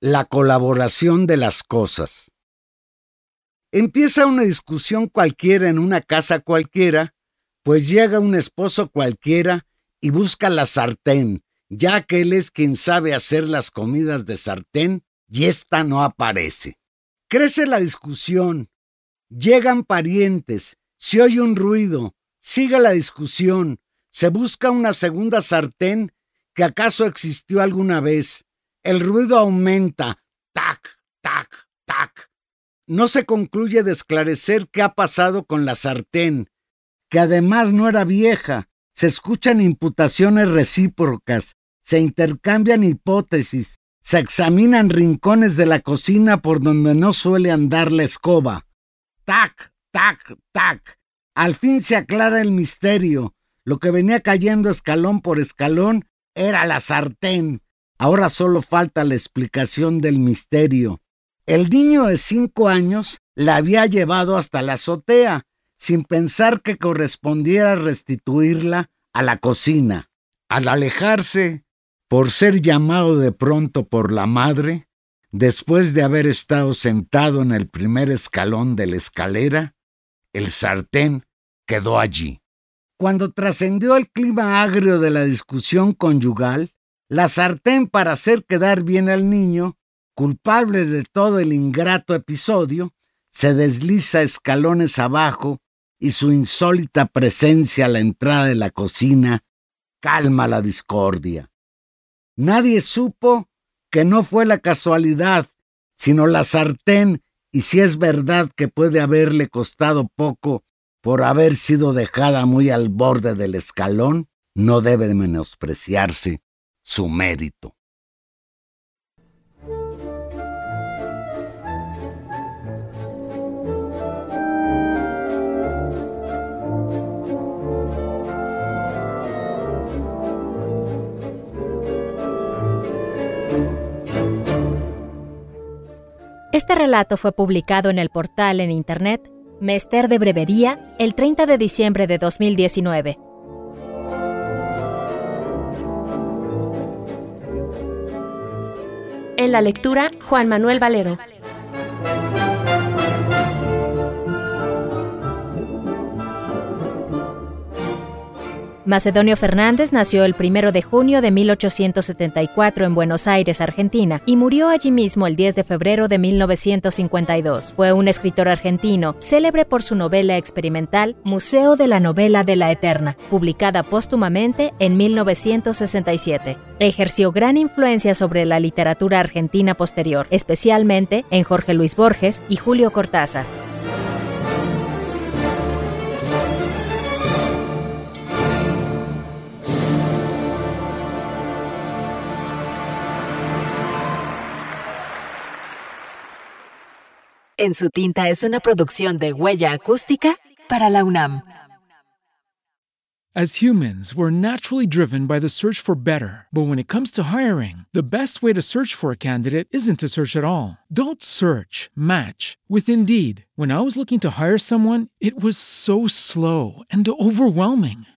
La colaboración de las cosas. Empieza una discusión cualquiera en una casa cualquiera, pues llega un esposo cualquiera y busca la sartén, ya que él es quien sabe hacer las comidas de sartén y ésta no aparece. Crece la discusión, llegan parientes, se oye un ruido, sigue la discusión, se busca una segunda sartén que acaso existió alguna vez. El ruido aumenta, tac, tac, tac. No se concluye de esclarecer qué ha pasado con la sartén, que además no era vieja. Se escuchan imputaciones recíprocas, se intercambian hipótesis, se examinan rincones de la cocina por donde no suele andar la escoba. Tac, tac, tac. Al fin se aclara el misterio. Lo que venía cayendo escalón por escalón era la sartén. Ahora solo falta la explicación del misterio. El niño de cinco años la había llevado hasta la azotea, sin pensar que correspondiera restituirla a la cocina. Al alejarse, por ser llamado de pronto por la madre, después de haber estado sentado en el primer escalón de la escalera, el sartén quedó allí. Cuando trascendió el clima agrio de la discusión conyugal, la sartén para hacer quedar bien al niño, culpable de todo el ingrato episodio, se desliza escalones abajo y su insólita presencia a la entrada de la cocina calma la discordia. Nadie supo que no fue la casualidad, sino la sartén, y si es verdad que puede haberle costado poco por haber sido dejada muy al borde del escalón, no debe menospreciarse su mérito. Este relato fue publicado en el portal en Internet Mester de Brevería el 30 de diciembre de 2019. En la lectura, Juan Manuel Valero. Macedonio Fernández nació el 1 de junio de 1874 en Buenos Aires, Argentina, y murió allí mismo el 10 de febrero de 1952. Fue un escritor argentino, célebre por su novela experimental Museo de la Novela de la Eterna, publicada póstumamente en 1967. Ejerció gran influencia sobre la literatura argentina posterior, especialmente en Jorge Luis Borges y Julio Cortázar. En su tinta es una producción de huella acústica para la UNAM. As humans, we're naturally driven by the search for better. But when it comes to hiring, the best way to search for a candidate isn't to search at all. Don't search, match with Indeed. When I was looking to hire someone, it was so slow and overwhelming.